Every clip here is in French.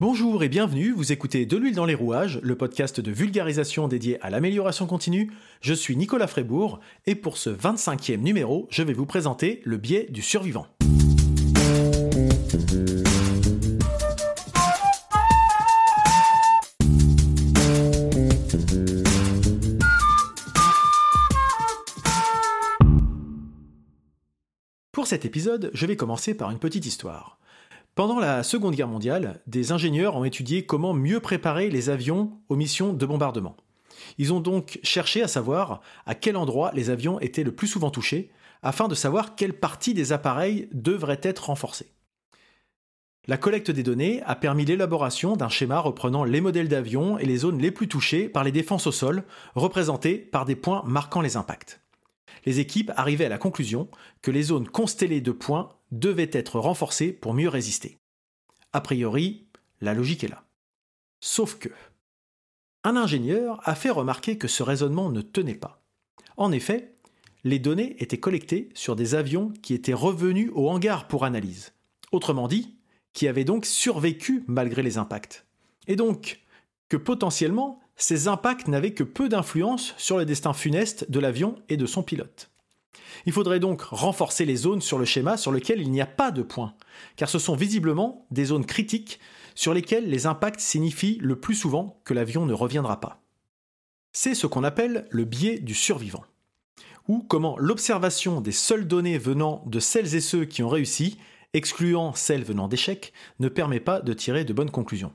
Bonjour et bienvenue, vous écoutez De l'huile dans les rouages, le podcast de vulgarisation dédié à l'amélioration continue. Je suis Nicolas Frébourg et pour ce 25e numéro, je vais vous présenter le biais du survivant. Pour cet épisode, je vais commencer par une petite histoire. Pendant la Seconde Guerre mondiale, des ingénieurs ont étudié comment mieux préparer les avions aux missions de bombardement. Ils ont donc cherché à savoir à quel endroit les avions étaient le plus souvent touchés, afin de savoir quelle partie des appareils devrait être renforcée. La collecte des données a permis l'élaboration d'un schéma reprenant les modèles d'avions et les zones les plus touchées par les défenses au sol, représentées par des points marquant les impacts. Les équipes arrivaient à la conclusion que les zones constellées de points devait être renforcé pour mieux résister. A priori, la logique est là. Sauf que, un ingénieur a fait remarquer que ce raisonnement ne tenait pas. En effet, les données étaient collectées sur des avions qui étaient revenus au hangar pour analyse. Autrement dit, qui avaient donc survécu malgré les impacts. Et donc, que potentiellement, ces impacts n'avaient que peu d'influence sur le destin funeste de l'avion et de son pilote. Il faudrait donc renforcer les zones sur le schéma sur lesquelles il n'y a pas de points, car ce sont visiblement des zones critiques sur lesquelles les impacts signifient le plus souvent que l'avion ne reviendra pas. C'est ce qu'on appelle le biais du survivant, ou comment l'observation des seules données venant de celles et ceux qui ont réussi, excluant celles venant d'échecs, ne permet pas de tirer de bonnes conclusions.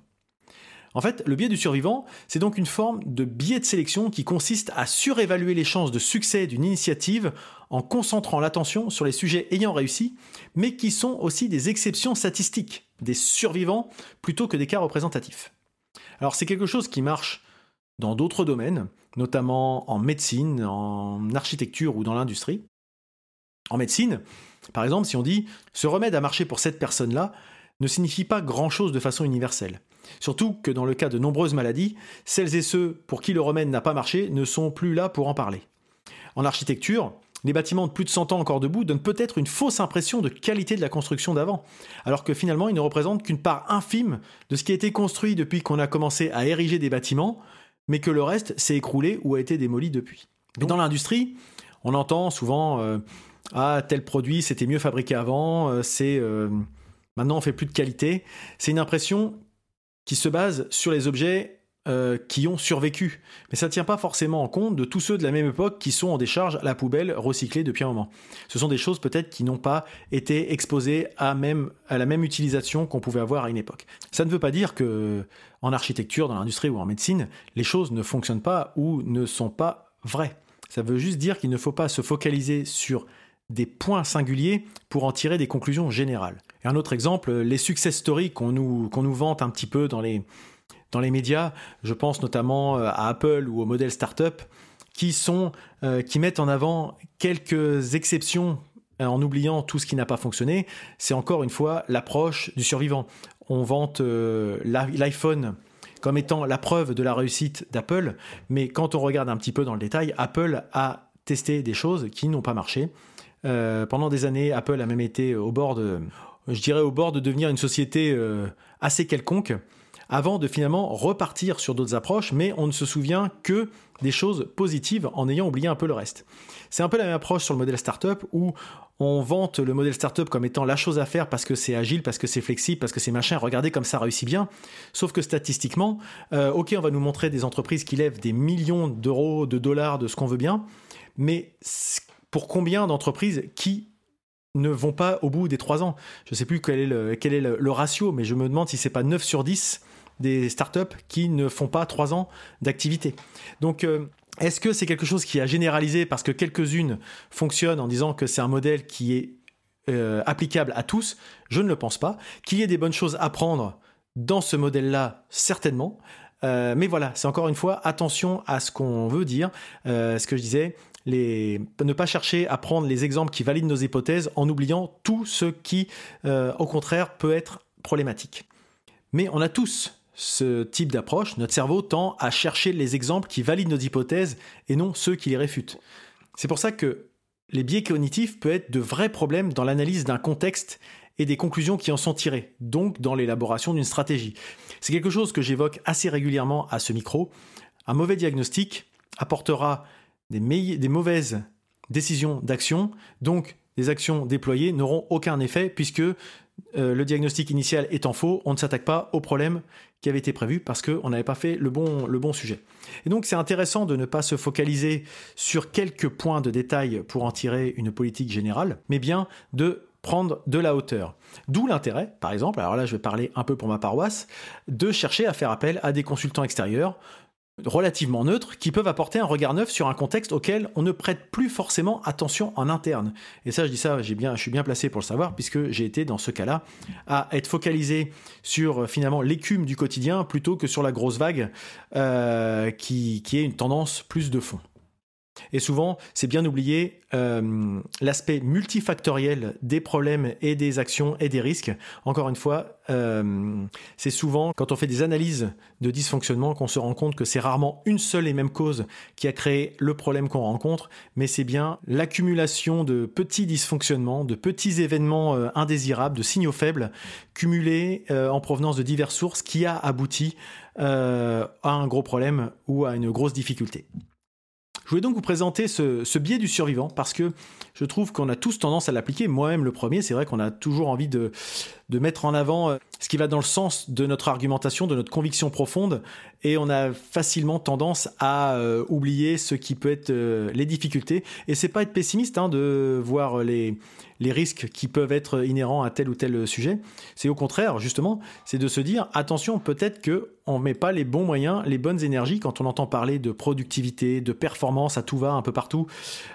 En fait, le biais du survivant, c'est donc une forme de biais de sélection qui consiste à surévaluer les chances de succès d'une initiative en concentrant l'attention sur les sujets ayant réussi, mais qui sont aussi des exceptions statistiques, des survivants plutôt que des cas représentatifs. Alors c'est quelque chose qui marche dans d'autres domaines, notamment en médecine, en architecture ou dans l'industrie. En médecine, par exemple, si on dit ce remède a marché pour cette personne-là, ne signifie pas grand-chose de façon universelle. Surtout que dans le cas de nombreuses maladies, celles et ceux pour qui le remède n'a pas marché ne sont plus là pour en parler. En architecture, les bâtiments de plus de 100 ans encore debout donnent peut-être une fausse impression de qualité de la construction d'avant, alors que finalement ils ne représentent qu'une part infime de ce qui a été construit depuis qu'on a commencé à ériger des bâtiments, mais que le reste s'est écroulé ou a été démoli depuis. Mais dans l'industrie, on entend souvent euh, Ah, tel produit c'était mieux fabriqué avant, euh, c'est. Euh, maintenant on fait plus de qualité. C'est une impression qui se base sur les objets euh, qui ont survécu. Mais ça ne tient pas forcément en compte de tous ceux de la même époque qui sont en décharge à la poubelle recyclés depuis un moment. Ce sont des choses peut-être qui n'ont pas été exposées à, à la même utilisation qu'on pouvait avoir à une époque. Ça ne veut pas dire que en architecture, dans l'industrie ou en médecine, les choses ne fonctionnent pas ou ne sont pas vraies. Ça veut juste dire qu'il ne faut pas se focaliser sur des points singuliers pour en tirer des conclusions générales. Et un autre exemple, les success stories qu'on nous, qu'on nous vante un petit peu dans les, dans les médias, je pense notamment euh, à Apple ou au modèle startup, qui, sont, euh, qui mettent en avant quelques exceptions euh, en oubliant tout ce qui n'a pas fonctionné, c'est encore une fois l'approche du survivant. On vante l'iPhone comme étant la preuve de la réussite d'Apple, mais quand on regarde un petit peu dans le détail, Apple a testé des choses qui n'ont pas marché. Euh, pendant des années, Apple a même été au bord de, je dirais au bord de devenir une société euh, assez quelconque, avant de finalement repartir sur d'autres approches, mais on ne se souvient que des choses positives en ayant oublié un peu le reste. C'est un peu la même approche sur le modèle startup où on vante le modèle startup comme étant la chose à faire parce que c'est agile, parce que c'est flexible, parce que c'est machin, regardez comme ça réussit bien. Sauf que statistiquement, euh, ok, on va nous montrer des entreprises qui lèvent des millions d'euros, de dollars, de ce qu'on veut bien, mais pour combien d'entreprises qui ne vont pas au bout des trois ans? Je ne sais plus quel est, le, quel est le, ratio, mais je me demande si c'est pas 9 sur 10 des startups qui ne font pas trois ans d'activité. Donc, euh, est-ce que c'est quelque chose qui a généralisé parce que quelques-unes fonctionnent en disant que c'est un modèle qui est euh, applicable à tous? Je ne le pense pas. Qu'il y ait des bonnes choses à prendre dans ce modèle-là, certainement. Euh, mais voilà, c'est encore une fois attention à ce qu'on veut dire. ce que je disais, ne pas chercher à prendre les exemples qui valident nos hypothèses en oubliant tout ce qui, euh, au contraire, peut être problématique. Mais on a tous ce type d'approche. Notre cerveau tend à chercher les exemples qui valident nos hypothèses et non ceux qui les réfutent. C'est pour ça que les biais cognitifs peuvent être de vrais problèmes dans l'analyse d'un contexte et des conclusions qui en sont tirées, donc dans l'élaboration d'une stratégie. C'est quelque chose que j'évoque assez régulièrement à ce micro. Un mauvais diagnostic apportera des, mauvaises décisions d'action, donc des actions déployées n'auront aucun effet puisque euh, le diagnostic initial étant faux, on ne s'attaque pas au problème qui avait été prévu parce qu'on n'avait pas fait le bon, le bon sujet. Et donc c'est intéressant de ne pas se focaliser sur quelques points de détail pour en tirer une politique générale, mais bien de prendre de la hauteur. D'où l'intérêt, par exemple, alors là je vais parler un peu pour ma paroisse, de chercher à faire appel à des consultants extérieurs relativement neutres qui peuvent apporter un regard neuf sur un contexte auquel on ne prête plus forcément attention en interne. Et ça, je dis ça, j'ai bien, je suis bien placé pour le savoir puisque j'ai été dans ce cas-là à être focalisé sur finalement l'écume du quotidien plutôt que sur la grosse vague euh, qui, qui est une tendance plus de fond. Et souvent, c'est bien oublié euh, l'aspect multifactoriel des problèmes et des actions et des risques. Encore une fois, euh, c'est souvent quand on fait des analyses de dysfonctionnement qu'on se rend compte que c'est rarement une seule et même cause qui a créé le problème qu'on rencontre, mais c'est bien l'accumulation de petits dysfonctionnements, de petits événements euh, indésirables, de signaux faibles, cumulés en provenance de diverses sources qui a abouti à un gros problème ou à une grosse difficulté. Je voulais donc vous présenter ce, biais du survivant parce que je trouve qu'on a tous tendance à l'appliquer. Moi-même, le premier, c'est vrai qu'on a toujours envie de, de mettre en avant euh, ce qui va dans le sens de notre argumentation, de notre conviction profonde, et on a facilement tendance à euh, oublier ce qui peut être euh, les difficultés. Et c'est pas être pessimiste hein, de voir les, les risques qui peuvent être inhérents à tel ou tel sujet. C'est au contraire, justement, c'est de se dire attention, peut-être que on met pas les bons moyens, les bonnes énergies quand on entend parler de productivité, de performance à tout va un peu partout.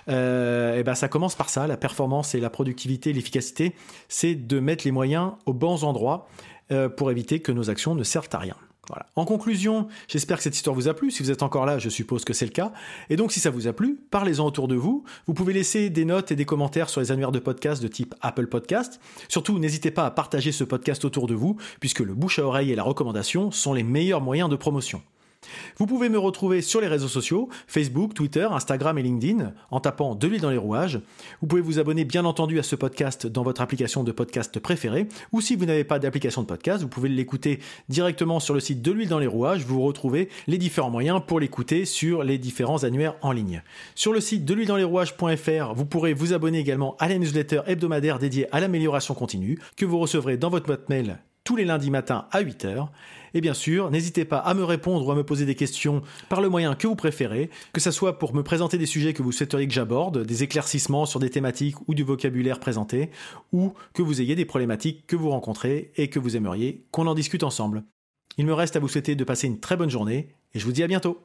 Euh, et ben ça commence par ça, la performance et la productivité, l'efficacité, c'est de mettre les moyens aux bons endroits euh, pour éviter que nos actions ne servent à rien. En conclusion, j'espère que cette histoire vous a plu. Si vous êtes encore là, je suppose que c'est le cas. Et donc, si ça vous a plu, parlez-en autour de vous. Vous pouvez laisser des notes et des commentaires sur les annuaires de podcast de type Apple Podcast. Surtout, n'hésitez pas à partager ce podcast autour de vous, puisque le bouche à oreille et la recommandation sont les meilleurs moyens de promotion. Vous pouvez me retrouver sur les réseaux sociaux, Facebook, Twitter, Instagram et LinkedIn, en tapant de l'huile dans les rouages. Vous pouvez vous abonner bien entendu à ce podcast dans votre application de podcast préférée, ou si vous n'avez pas d'application de podcast, vous pouvez l'écouter directement sur le site de l'huile dans les rouages, vous retrouvez les différents moyens pour l'écouter sur les différents annuaires en ligne. Sur le site de l'huile dans les rouages.fr, vous pourrez vous abonner également à la newsletter hebdomadaire dédiée à l'amélioration continue, que vous recevrez dans votre boîte mail tous les lundis matins à 8h. Et bien sûr, n'hésitez pas à me répondre ou à me poser des questions par le moyen que vous préférez, que ce soit pour me présenter des sujets que vous souhaiteriez que j'aborde, des éclaircissements sur des thématiques ou du vocabulaire présenté, ou que vous ayez des problématiques que vous rencontrez et que vous aimeriez qu'on en discute ensemble. Il me reste à vous souhaiter de passer une très bonne journée, et je vous dis à bientôt